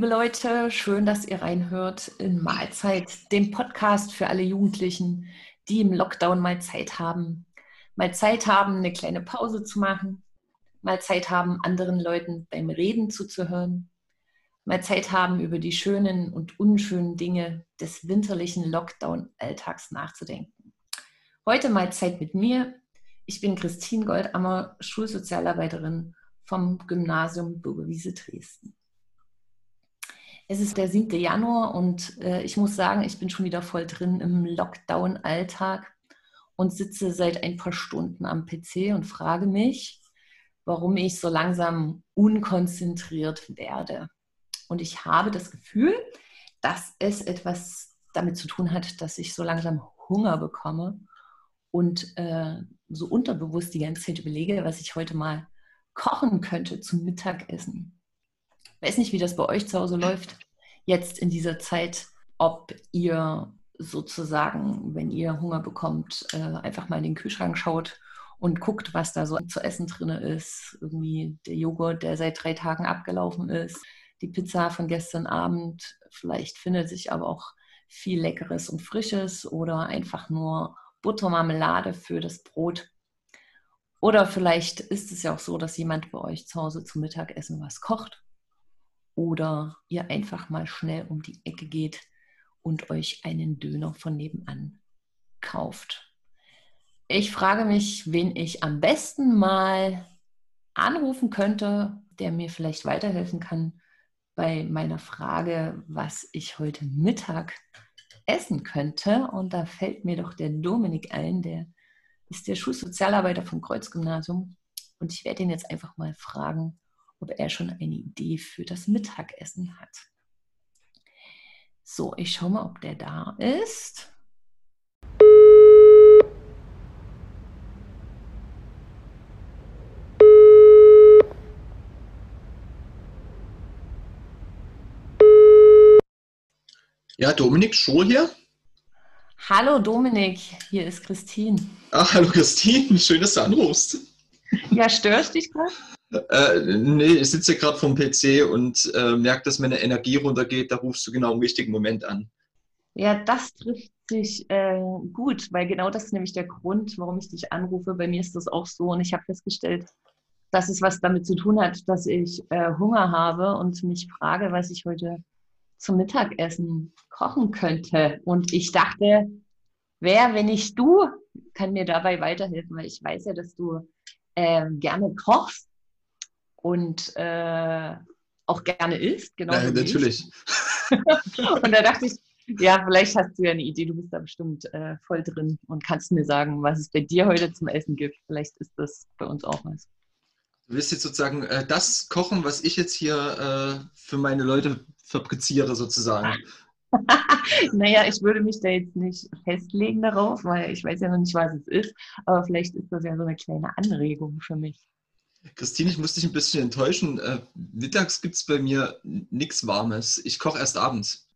liebe Leute, schön, dass ihr reinhört in Mahlzeit, dem Podcast für alle Jugendlichen, die im Lockdown mal Zeit haben. Mal Zeit haben, eine kleine Pause zu machen, mal Zeit haben, anderen Leuten beim Reden zuzuhören, mal Zeit haben, über die schönen und unschönen Dinge des winterlichen Lockdown-Alltags nachzudenken. Heute mal Zeit mit mir. Ich bin Christine Goldammer, Schulsozialarbeiterin vom Gymnasium Bürgerwiese Dresden. Es ist der 7. Januar und äh, ich muss sagen, ich bin schon wieder voll drin im Lockdown-Alltag und sitze seit ein paar Stunden am PC und frage mich, warum ich so langsam unkonzentriert werde. Und ich habe das Gefühl, dass es etwas damit zu tun hat, dass ich so langsam Hunger bekomme und äh, so unterbewusst die ganze Zeit überlege, was ich heute mal kochen könnte zum Mittagessen weiß nicht, wie das bei euch zu Hause läuft, jetzt in dieser Zeit, ob ihr sozusagen, wenn ihr Hunger bekommt, äh, einfach mal in den Kühlschrank schaut und guckt, was da so zu essen drin ist. Irgendwie der Joghurt, der seit drei Tagen abgelaufen ist, die Pizza von gestern Abend. Vielleicht findet sich aber auch viel Leckeres und Frisches oder einfach nur Buttermarmelade für das Brot. Oder vielleicht ist es ja auch so, dass jemand bei euch zu Hause zum Mittagessen was kocht oder ihr einfach mal schnell um die Ecke geht und euch einen Döner von nebenan kauft. Ich frage mich, wen ich am besten mal anrufen könnte, der mir vielleicht weiterhelfen kann bei meiner Frage, was ich heute Mittag essen könnte. Und da fällt mir doch der Dominik ein, der ist der Schulsozialarbeiter vom Kreuzgymnasium. Und ich werde ihn jetzt einfach mal fragen, ob er schon eine Idee für das Mittagessen hat. So, ich schaue mal, ob der da ist. Ja, Dominik Schur hier. Hallo Dominik, hier ist Christine. Ach, hallo Christine, schön, dass du anrufst. Ja, störst dich gerade? Äh, nee, ich sitze gerade vom PC und äh, merke, dass meine Energie runtergeht. Da rufst du genau im richtigen Moment an. Ja, das trifft sich äh, gut, weil genau das ist nämlich der Grund, warum ich dich anrufe. Bei mir ist das auch so und ich habe festgestellt, dass es was damit zu tun hat, dass ich äh, Hunger habe und mich frage, was ich heute zum Mittagessen kochen könnte. Und ich dachte, wer, wenn nicht du, kann mir dabei weiterhelfen, weil ich weiß ja, dass du äh, gerne kochst und äh, auch gerne isst. Genau ja, natürlich. und da dachte ich, ja, vielleicht hast du ja eine Idee, du bist da bestimmt äh, voll drin und kannst mir sagen, was es bei dir heute zum Essen gibt. Vielleicht ist das bei uns auch was. Du willst jetzt sozusagen äh, das kochen, was ich jetzt hier äh, für meine Leute fabriziere, sozusagen. naja, ich würde mich da jetzt nicht festlegen darauf, weil ich weiß ja noch nicht, was es ist. Aber vielleicht ist das ja so eine kleine Anregung für mich. Christine, ich muss dich ein bisschen enttäuschen. Äh, mittags gibt es bei mir nichts Warmes. Ich koche erst abends.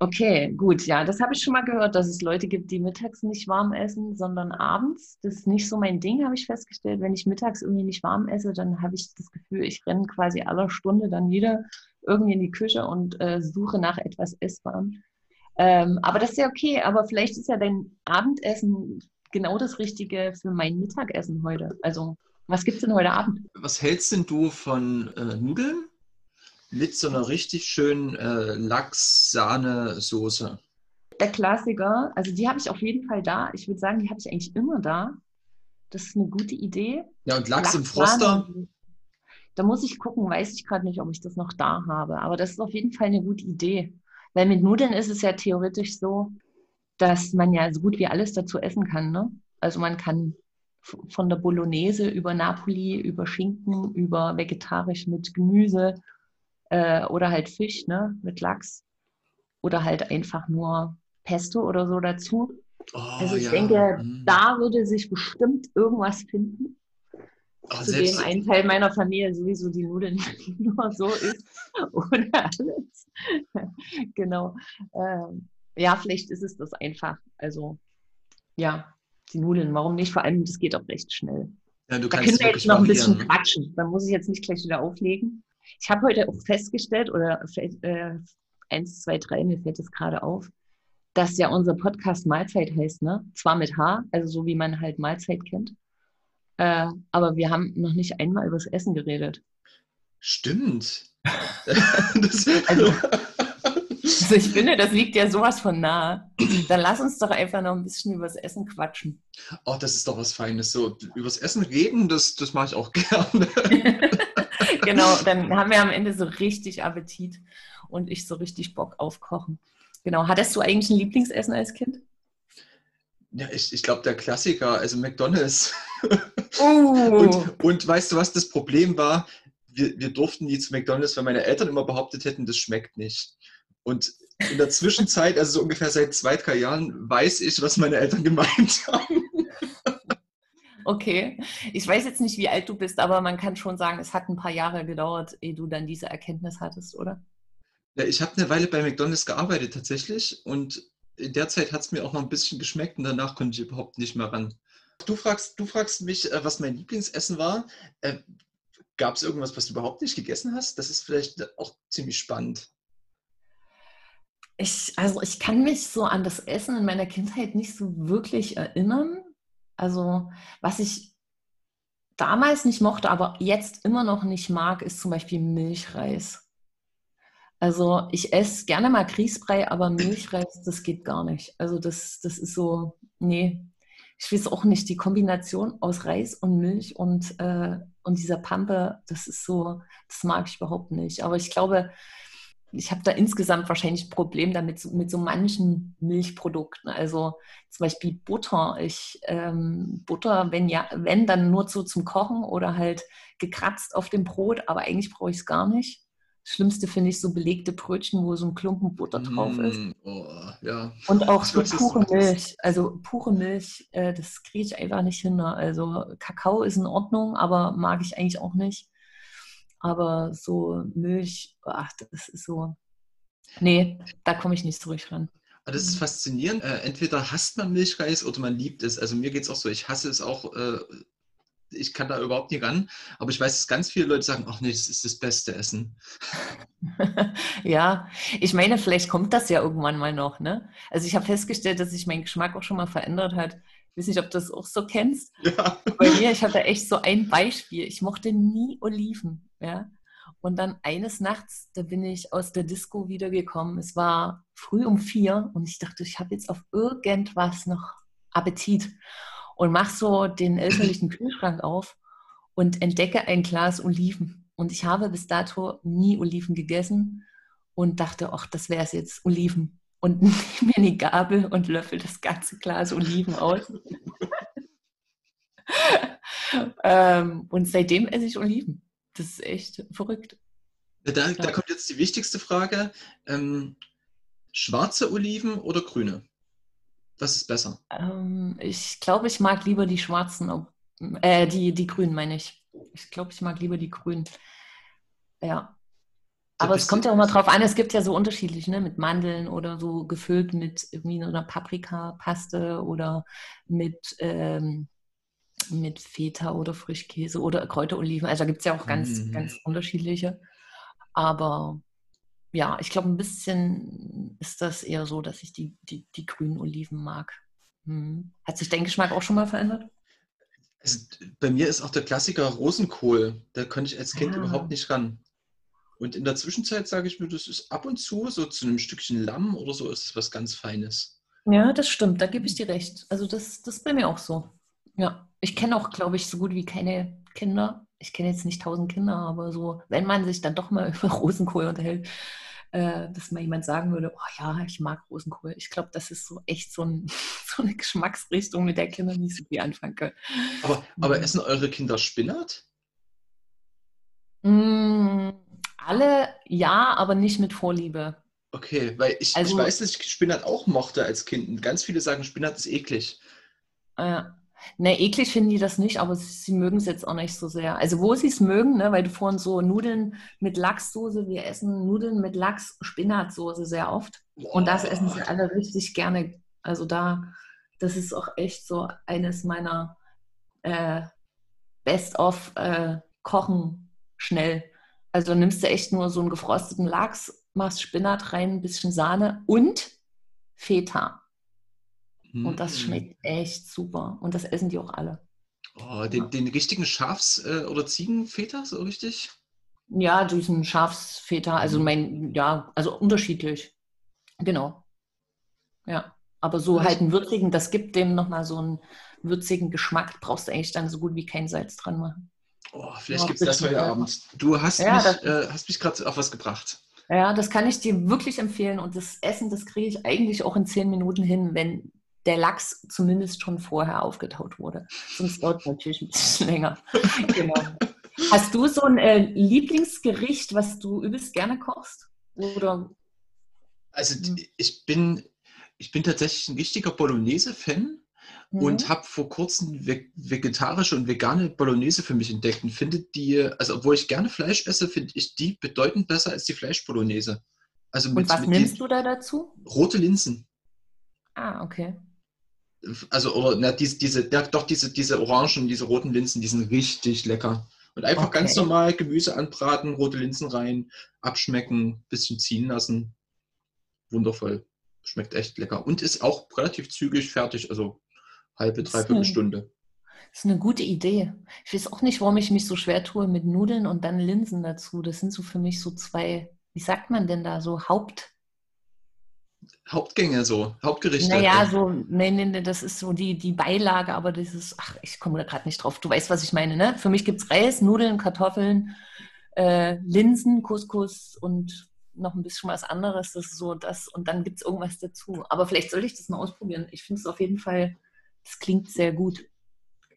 Okay, gut. Ja, das habe ich schon mal gehört, dass es Leute gibt, die mittags nicht warm essen, sondern abends. Das ist nicht so mein Ding, habe ich festgestellt. Wenn ich mittags irgendwie nicht warm esse, dann habe ich das Gefühl, ich renne quasi aller Stunde dann wieder irgendwie in die Küche und äh, suche nach etwas Essbarem. Ähm, aber das ist ja okay. Aber vielleicht ist ja dein Abendessen genau das Richtige für mein Mittagessen heute. Also was gibt es denn heute Abend? Was hältst denn du von äh, Nudeln mit so einer richtig schönen äh, Lachs-Sahne-Soße? Der Klassiker, also die habe ich auf jeden Fall da. Ich würde sagen, die habe ich eigentlich immer da. Das ist eine gute Idee. Ja, und Lachs, Lachs im Froster? Da muss ich gucken, weiß ich gerade nicht, ob ich das noch da habe. Aber das ist auf jeden Fall eine gute Idee. Weil mit Nudeln ist es ja theoretisch so, dass man ja so gut wie alles dazu essen kann. Ne? Also man kann von der Bolognese über Napoli, über Schinken, über vegetarisch mit Gemüse äh, oder halt Fisch ne, mit Lachs oder halt einfach nur Pesto oder so dazu. Oh, also ich ja. denke, mhm. da würde sich bestimmt irgendwas finden. Oh, zu dem ein Teil meiner Familie sowieso die Nudeln nur so ist oder alles. genau. Ähm, ja, vielleicht ist es das einfach. Also ja, die Nudeln. Warum nicht? Vor allem, das geht auch recht schnell. Ja, du da kannst können wir jetzt noch ein bisschen quatschen. Dann muss ich jetzt nicht gleich wieder auflegen. Ich habe heute auch festgestellt, oder äh, eins, zwei, drei, mir fällt es gerade auf, dass ja unser Podcast Mahlzeit heißt, ne? Zwar mit H, also so wie man halt Mahlzeit kennt, äh, aber wir haben noch nicht einmal über das Essen geredet. Stimmt. das, also, also, ich finde, das liegt ja sowas von nah. Dann lass uns doch einfach noch ein bisschen über das Essen quatschen. Oh, das ist doch was Feines. So, über das Essen reden, das, das mache ich auch gerne. genau, dann haben wir am Ende so richtig Appetit und ich so richtig Bock auf Kochen. Genau. Hattest du eigentlich ein Lieblingsessen als Kind? Ja, ich, ich glaube, der Klassiker, also McDonalds. Uh. Und, und weißt du, was das Problem war? Wir, wir durften nie zu McDonalds, weil meine Eltern immer behauptet hätten, das schmeckt nicht. Und in der Zwischenzeit, also so ungefähr seit zwei, drei Jahren, weiß ich, was meine Eltern gemeint haben. Okay. Ich weiß jetzt nicht, wie alt du bist, aber man kann schon sagen, es hat ein paar Jahre gedauert, ehe du dann diese Erkenntnis hattest, oder? Ja, ich habe eine Weile bei McDonalds gearbeitet tatsächlich und in der Zeit hat es mir auch noch ein bisschen geschmeckt und danach konnte ich überhaupt nicht mehr ran. Du fragst, du fragst mich, äh, was mein Lieblingsessen war. Äh, Gab es irgendwas, was du überhaupt nicht gegessen hast? Das ist vielleicht auch ziemlich spannend. Ich, also ich kann mich so an das Essen in meiner Kindheit nicht so wirklich erinnern. Also was ich damals nicht mochte, aber jetzt immer noch nicht mag, ist zum Beispiel Milchreis. Also ich esse gerne mal Grießbrei, aber Milchreis, das geht gar nicht. Also das, das ist so, nee, ich weiß auch nicht, die Kombination aus Reis und Milch und, äh, und dieser Pampe, das ist so, das mag ich überhaupt nicht. Aber ich glaube, ich habe da insgesamt wahrscheinlich ein Problem damit mit so manchen Milchprodukten. Also zum Beispiel Butter. Ich ähm, Butter, wenn ja, wenn dann nur so zum Kochen oder halt gekratzt auf dem Brot, aber eigentlich brauche ich es gar nicht. Schlimmste finde ich so belegte Brötchen, wo so ein Klumpen Butter drauf ist. Mm, oh, ja. Und auch so pure Milch. Also pure Milch, äh, das kriege ich einfach nicht hin. Also Kakao ist in Ordnung, aber mag ich eigentlich auch nicht. Aber so Milch, ach, das ist so. Nee, da komme ich nicht so ruhig ran. Das ist faszinierend. Äh, entweder hasst man Milchreis oder man liebt es. Also mir geht es auch so, ich hasse es auch äh, ich kann da überhaupt nicht ran. Aber ich weiß, dass ganz viele Leute sagen, ach nee, das ist das beste Essen. ja, ich meine, vielleicht kommt das ja irgendwann mal noch. Ne? Also ich habe festgestellt, dass sich mein Geschmack auch schon mal verändert hat. Ich weiß nicht, ob du das auch so kennst. Ja. Bei mir, ich hatte echt so ein Beispiel. Ich mochte nie Oliven. Ja? Und dann eines Nachts, da bin ich aus der Disco wiedergekommen. Es war früh um vier und ich dachte, ich habe jetzt auf irgendwas noch Appetit und mach so den elterlichen Kühlschrank auf und entdecke ein Glas Oliven. Und ich habe bis dato nie Oliven gegessen und dachte, ach, das wäre es jetzt, Oliven. Und nehme mir eine Gabel und löffel das ganze Glas Oliven aus. ähm, und seitdem esse ich Oliven. Das ist echt verrückt. Da, da kommt jetzt die wichtigste Frage. Ähm, schwarze Oliven oder grüne? Was ist besser? Ähm, ich glaube, ich mag lieber die schwarzen, äh, die, die grünen meine ich. Ich glaube, ich mag lieber die grünen. Ja. Aber es kommt ja auch mal drauf an, es gibt ja so unterschiedlich, ne? Mit Mandeln oder so gefüllt mit irgendwie einer Paprikapaste oder mit, ähm, mit Feta oder Frischkäse oder Kräuteroliven. Also da gibt es ja auch ganz, mm. ganz unterschiedliche. Aber ja, ich glaube, ein bisschen ist das eher so, dass ich die, die, die grünen Oliven mag. Hm. Hat sich dein Geschmack auch schon mal verändert? Also, bei mir ist auch der Klassiker Rosenkohl. Da konnte ich als Kind ah. überhaupt nicht ran. Und in der Zwischenzeit sage ich mir, das ist ab und zu so zu einem Stückchen Lamm oder so ist es was ganz Feines. Ja, das stimmt, da gebe ich dir recht. Also das, das ist bei mir auch so. Ja, ich kenne auch, glaube ich, so gut wie keine Kinder. Ich kenne jetzt nicht tausend Kinder, aber so, wenn man sich dann doch mal über Rosenkohl unterhält, äh, dass mal jemand sagen würde, oh ja, ich mag Rosenkohl. Ich glaube, das ist so echt so, ein, so, eine Geschmacksrichtung, mit der Kinder nicht so viel anfangen können. Aber, aber essen eure Kinder Spinat? Mm, alle ja, aber nicht mit Vorliebe. Okay, weil ich, also, ich weiß, dass ich Spinat auch mochte als Kind. Und ganz viele sagen, Spinat ist eklig. Äh, Ne, eklig finden die das nicht, aber sie mögen es jetzt auch nicht so sehr. Also wo sie es mögen, ne, weil du vorhin so Nudeln mit Lachssoße, wir essen Nudeln mit Lachs-Spinatsoße sehr oft. Boah. Und das essen sie alle richtig gerne. Also da, das ist auch echt so eines meiner äh, Best-of äh, schnell Also nimmst du echt nur so einen gefrosteten Lachs, machst Spinat rein, ein bisschen Sahne und Feta. Und das Mm. schmeckt echt super. Und das essen die auch alle. Oh, den, den richtigen Schafs- äh, oder Ziegenfeta, so richtig? Ja, diesen Schafsfeta, also Mhm. mein, ja, also unterschiedlich. Genau. Ja. Aber so halt einen würzigen, das gibt dem nochmal so einen würzigen Geschmack. Brauchst du eigentlich dann so gut wie kein Salz dran machen. Oh, vielleicht gibt es das heute. Abend. Du hast Ja, mich, äh, hast mich gerade auf was gebracht. Ja, das kann ich dir wirklich empfehlen. Und das Essen, das kriege ich eigentlich auch in zehn Minuten hin, wenn der Lachs zumindest schon vorher aufgetaut wurde. Sonst dauert es natürlich ein bisschen länger. Genau. Hast du so ein äh, Lieblingsgericht, was du übelst gerne kochst? Oder Also ich bin, ich bin tatsächlich ein richtiger Bolognese-Fan und Mhm. habe vor kurzem ve vegetarische und vegane Bolognese für mich entdeckt und finde die, also obwohl ich gerne Fleisch esse, finde ich die bedeutend besser als die Fleischbolognese. Also Und was mit nimmst du da dazu? Rote Linsen. Ah, okay. Also, oder na, diese, diese, ja, doch diese, diese orangen, diese roten Linsen, die sind richtig lecker. Und einfach Okay. ganz normal Gemüse anbraten, rote Linsen rein, abschmecken, bisschen ziehen lassen. Wundervoll. Schmeckt echt lecker. Und ist auch relativ zügig fertig, also halbe, dreiviertel eine- Stunde. Das ist eine gute Idee. Ich weiß auch nicht, warum ich mich so schwer tue mit Nudeln und dann Linsen dazu. Das sind so für mich so zwei, wie sagt man denn da, so Haupt. Hauptgänge so, Hauptgerichte. Naja, so, nee, nee, nee, das ist so die, die Beilage, aber dieses, ach, ich komme da gerade nicht drauf. Du weißt, was ich meine, ne? Für mich gibt es Reis, Nudeln, Kartoffeln, äh, Linsen, Couscous und noch ein bisschen was anderes. Das ist so das und dann gibt es irgendwas dazu. Aber vielleicht sollte ich das mal ausprobieren. Ich finde es auf jeden Fall, das klingt sehr gut.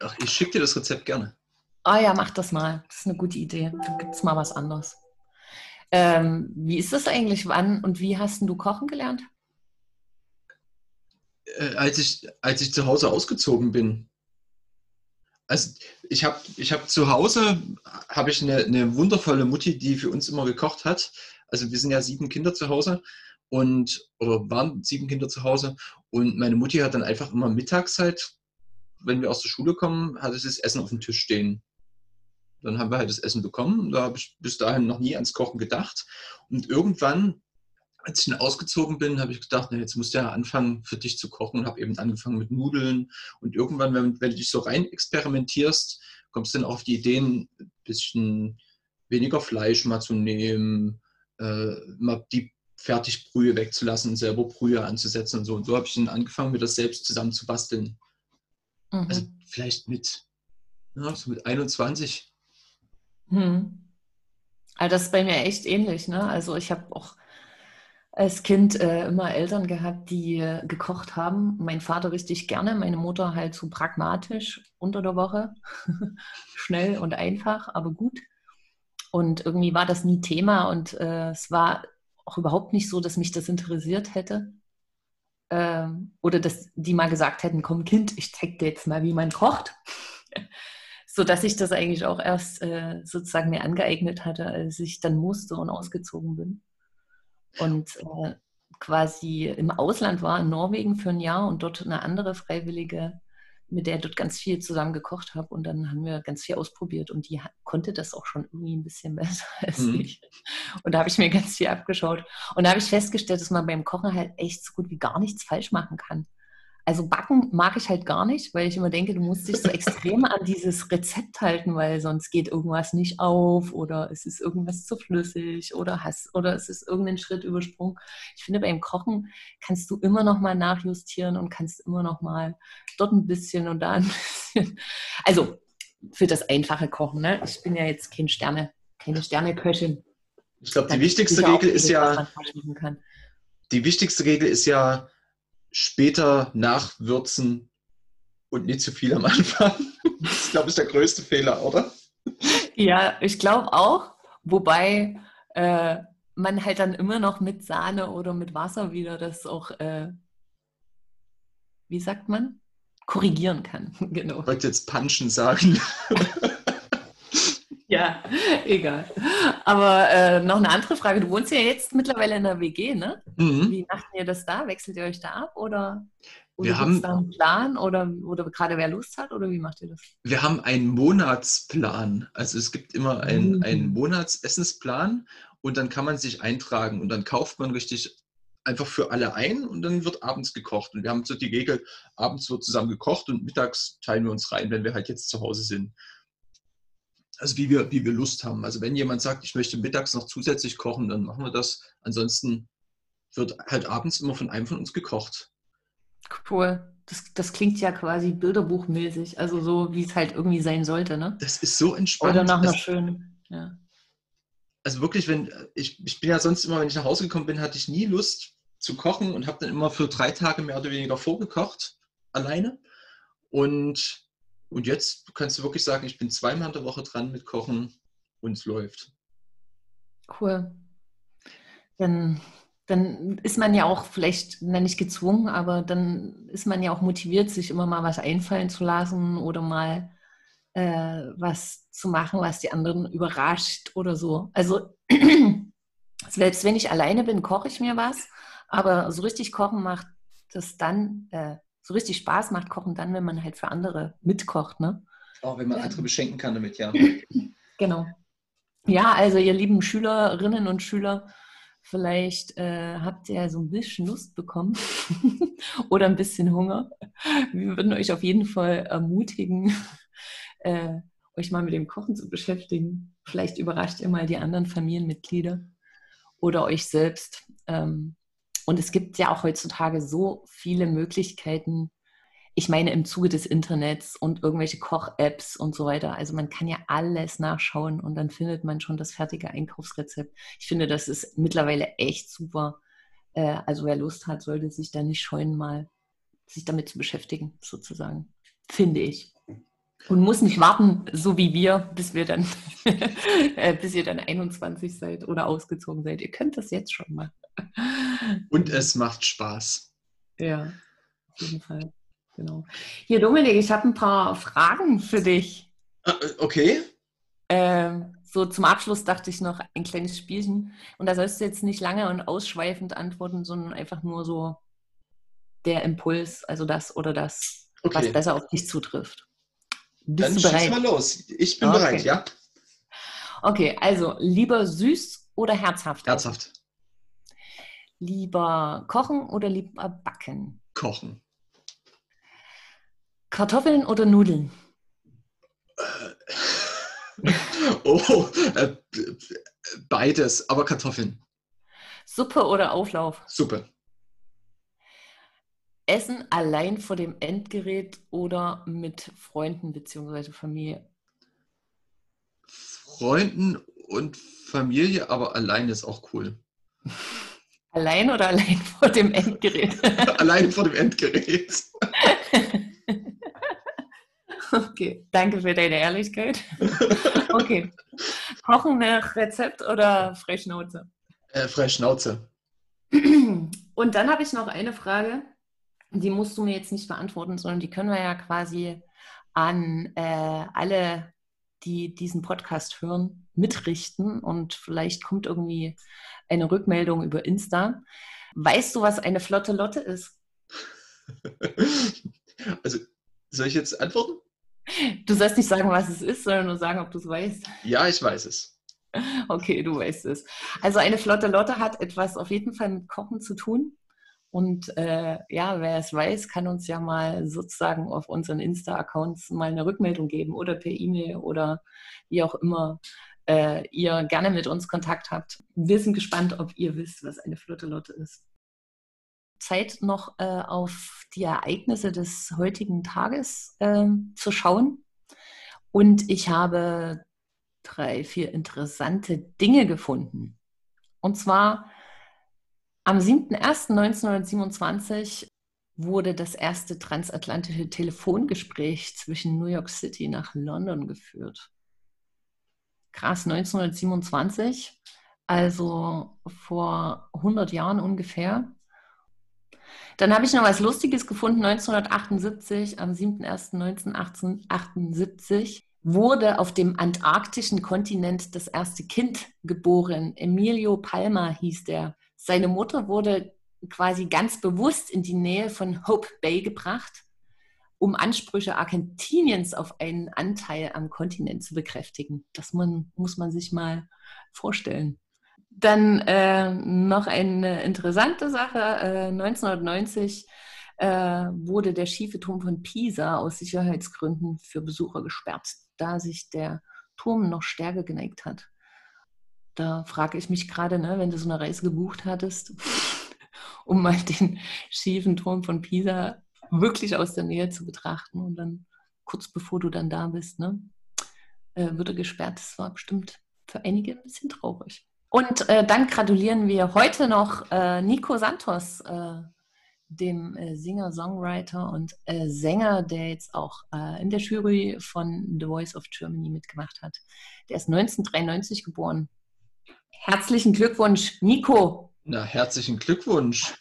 Ach, ich schicke dir das Rezept gerne. Ah ja, mach das mal. Das ist eine gute Idee. Dann gibt es mal was anderes. Ähm, wie ist das eigentlich? Wann und wie hast denn du kochen gelernt? Äh, als, ich, als ich zu Hause ausgezogen bin. Also ich habe ich hab zu Hause habe ich eine, eine wundervolle Mutti, die für uns immer gekocht hat. Also wir sind ja sieben Kinder zu Hause und oder waren sieben Kinder zu Hause und meine Mutti hat dann einfach immer mittags halt, wenn wir aus der Schule kommen, hatte sie das Essen auf dem Tisch stehen. Dann haben wir halt das Essen bekommen. Da habe ich bis dahin noch nie ans Kochen gedacht. Und irgendwann als ich dann ausgezogen bin, habe ich gedacht, na, jetzt musst du ja anfangen, für dich zu kochen und habe eben angefangen mit Nudeln. Und irgendwann, wenn, wenn du dich so rein experimentierst, kommst du dann auf die Ideen, ein bisschen weniger Fleisch mal zu nehmen, äh, mal die Fertigbrühe wegzulassen, selber Brühe anzusetzen und so. Und so habe ich dann angefangen, mir das selbst zusammen zu basteln. Mhm. Also vielleicht mit, ja, so mit 21. Hm. Also das ist bei mir echt ähnlich, ne? Also ich habe auch als Kind äh, immer Eltern gehabt, die äh, gekocht haben. Mein Vater richtig gerne, meine Mutter halt so pragmatisch unter der Woche. Schnell und einfach, aber gut. Und irgendwie war das nie Thema und äh, es war auch überhaupt nicht so, dass mich das interessiert hätte. Ähm, oder dass die mal gesagt hätten, komm Kind, ich zeig dir jetzt mal, wie man kocht. so dass ich das eigentlich auch erst äh, sozusagen mir angeeignet hatte, als ich dann musste und ausgezogen bin. Und äh, quasi im Ausland war, in Norwegen für ein Jahr und dort eine andere Freiwillige, mit der ich dort ganz viel zusammen gekocht habe. Und dann haben wir ganz viel ausprobiert und die konnte das auch schon irgendwie ein bisschen besser als Mhm. ich. Und da habe ich mir ganz viel abgeschaut. Und da habe ich festgestellt, dass man beim Kochen halt echt so gut wie gar nichts falsch machen kann. Also backen mag ich halt gar nicht, weil ich immer denke, du musst dich so extrem an dieses Rezept halten, weil sonst geht irgendwas nicht auf oder es ist irgendwas zu flüssig oder hast oder es ist irgendein Schritt übersprungen. Ich finde, beim Kochen kannst du immer noch mal nachjustieren und kannst immer noch mal dort ein bisschen und da ein bisschen. Also für das einfache Kochen. Ne? Ich bin ja jetzt kein Sterne, keine Sterneköchin. Ich glaube, die wichtigste Regel ist ja, die wichtigste Regel ist ja später nachwürzen und nicht zu viel am Anfang. Das ist, glaube ich, der größte Fehler, oder? Ja, ich glaube auch. Wobei äh, man halt dann immer noch mit Sahne oder mit Wasser wieder das auch, äh, wie sagt man, korrigieren kann. genau. Ich wollte jetzt Punchen sagen. Ja, egal. Aber äh, noch eine andere Frage. Du wohnst ja jetzt mittlerweile in der WG, ne? Mhm. Wie macht ihr das da? Wechselt ihr euch da ab oder? Oder Wir haben- da einen Plan oder, oder gerade wer Lust hat oder wie macht ihr das? Wir haben einen Monatsplan. Also es gibt immer einen, Mhm. einen Monatsessensplan und dann kann man sich eintragen und dann kauft man richtig einfach für alle ein und dann wird abends gekocht. Und wir haben so die Regel, abends wird zusammen gekocht und mittags teilen wir uns rein, wenn wir halt jetzt zu Hause sind. Also wie wir, wie wir Lust haben. Also wenn jemand sagt, ich möchte mittags noch zusätzlich kochen, dann machen wir das. Ansonsten wird halt abends immer von einem von uns gekocht. Cool. Das, das klingt ja quasi bilderbuchmäßig, also so, wie es halt irgendwie sein sollte, ne? Das ist so entspannt. Oder nach einer Das- schönen, ja. also wirklich, wenn ich, ich bin ja sonst immer, wenn ich nach Hause gekommen bin, hatte ich nie Lust zu kochen und habe dann immer für drei Tage mehr oder weniger vorgekocht, alleine. Und, und jetzt kannst du wirklich sagen, ich bin zweimal in der Woche dran mit Kochen und es läuft. Cool. Dann, dann ist man ja auch vielleicht na, nicht gezwungen, aber dann ist man ja auch motiviert, sich immer mal was einfallen zu lassen oder mal äh, was zu machen, was die anderen überrascht oder so. Also selbst wenn ich alleine bin, koche ich mir was, aber so richtig kochen macht das dann, äh, so richtig Spaß macht Kochen dann, wenn man halt für andere mitkocht, ne? Auch wenn man andere beschenken kann damit, ja. Genau. Ja, also ihr lieben Schülerinnen und Schüler, vielleicht äh, habt ihr so ein bisschen Lust bekommen oder ein bisschen Hunger. Wir würden euch auf jeden Fall ermutigen, äh, euch mal mit dem Kochen zu beschäftigen. Vielleicht überrascht ihr mal die anderen Familienmitglieder oder euch selbst. Ähm, und es gibt ja auch heutzutage so viele Möglichkeiten, ich meine im Zuge des Internets und irgendwelche Koch-Apps und so weiter. Also man kann ja alles nachschauen und dann findet man schon das fertige Einkaufsrezept. Ich finde, das ist mittlerweile echt super. Äh, Also wer Lust hat, sollte sich da nicht scheuen, mal sich damit zu beschäftigen, sozusagen. Finde ich. Und muss nicht warten, so wie wir, bis wir dann, äh, bis ihr dann 21 seid oder ausgezogen seid. Ihr könnt das jetzt schon mal. Und es macht Spaß. Ja, auf jeden Fall. Genau. Hier, Dominik, ich habe ein paar Fragen für dich. Ah, Okay. Ähm, so zum Abschluss dachte ich noch ein kleines Spielchen. Und da sollst du jetzt nicht lange und ausschweifend antworten, sondern einfach nur so der Impuls, also das oder das, was Okay. besser auf dich zutrifft. Bist Dann du schieß bereit? mal los. Ich bin Okay. bereit, ja. Okay, also lieber süß oder herzhaft? Herzhaft. Lieber kochen oder lieber backen? Kochen. Kartoffeln oder Nudeln? Oh, äh, beides, aber Kartoffeln. Suppe oder Auflauf? Suppe. Essen allein vor dem Endgerät oder mit Freunden bzw. Familie? Freunden und Familie, aber allein ist auch cool. Allein oder allein vor dem Endgerät? allein vor dem Endgerät. okay, danke für deine Ehrlichkeit. Okay. Kochen nach Rezept oder Freischnauze? Äh, freie Schnauze. Und dann habe ich noch eine Frage, die musst du mir jetzt nicht beantworten, sondern die können wir ja quasi an äh, alle, die diesen Podcast hören, mitrichten und vielleicht kommt irgendwie eine Rückmeldung über Insta. Weißt du, was eine flotte Lotte ist? Also, soll ich jetzt antworten? Du sollst nicht sagen, was es ist, sondern nur sagen, ob du es weißt. Ja, ich weiß es. Okay, du weißt es. Also eine flotte Lotte hat etwas auf jeden Fall mit Kochen zu tun. Und äh, ja, wer es weiß, kann uns ja mal sozusagen auf unseren Insta-Accounts mal eine Rückmeldung geben oder per E-Mail oder wie auch immer äh, ihr gerne mit uns Kontakt habt. Wir sind gespannt, ob ihr wisst, was eine flotte Lotte ist. Zeit noch äh, auf die Ereignisse des heutigen Tages äh, zu schauen. Und ich habe drei, vier interessante Dinge gefunden. Und zwar am 7.01.1927 wurde das erste transatlantische Telefongespräch zwischen New York City nach London geführt. Krass, 1927, also vor 100 Jahren ungefähr. Dann habe ich noch was Lustiges gefunden. 1978, am 7.01.1978, wurde auf dem antarktischen Kontinent das erste Kind geboren. Emilio Palma hieß der. Seine Mutter wurde quasi ganz bewusst in die Nähe von Hope Bay gebracht, um Ansprüche Argentiniens auf einen Anteil am Kontinent zu bekräftigen. Das man, muss man sich mal vorstellen. Dann äh, noch eine interessante Sache. Äh, 1990 äh, wurde der schiefe Turm von Pisa aus Sicherheitsgründen für Besucher gesperrt, da sich der Turm noch stärker geneigt hat. Da frage ich mich gerade, ne, wenn du so eine Reise gebucht hattest, um mal den schiefen Turm von Pisa wirklich aus der Nähe zu betrachten und dann kurz bevor du dann da bist, ne, äh, wird er gesperrt. Das war bestimmt für einige ein bisschen traurig. Und äh, dann gratulieren wir heute noch äh, Nico Santos, äh, dem äh, Singer, Songwriter und äh, Sänger, der jetzt auch in der Jury von The Voice of Germany mitgemacht hat. Der ist 1993 geboren. Herzlichen Glückwunsch, Nico. Na, herzlichen Glückwunsch.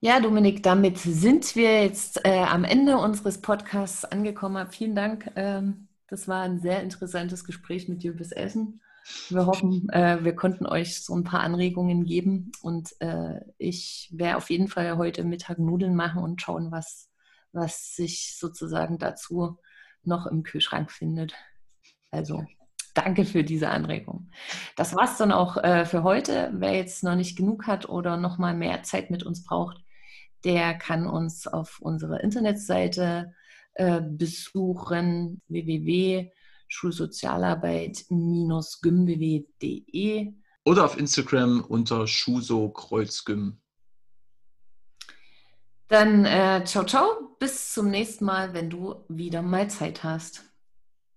Ja, Dominik, damit sind wir jetzt äh, am Ende unseres Podcasts angekommen. Vielen Dank. Ähm, das war ein sehr interessantes Gespräch mit dir bis Essen. Wir hoffen, äh, wir konnten euch so ein paar Anregungen geben und äh, ich werde auf jeden Fall heute Mittag Nudeln machen und schauen, was, was sich sozusagen dazu noch im Kühlschrank findet. Also danke für diese Anregung. Das war es dann auch äh, für heute. Wer jetzt noch nicht genug hat oder noch mal mehr Zeit mit uns braucht, der kann uns auf unserer Internetseite äh, besuchen www schulsozialarbeit-gymbw.de oder auf Instagram unter Schuso Kreuzgym. Dann äh, ciao, ciao, bis zum nächsten Mal, wenn du wieder mal Zeit hast.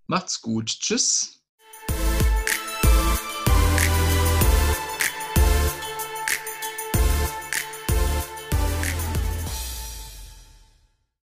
Macht's gut. Tschüss.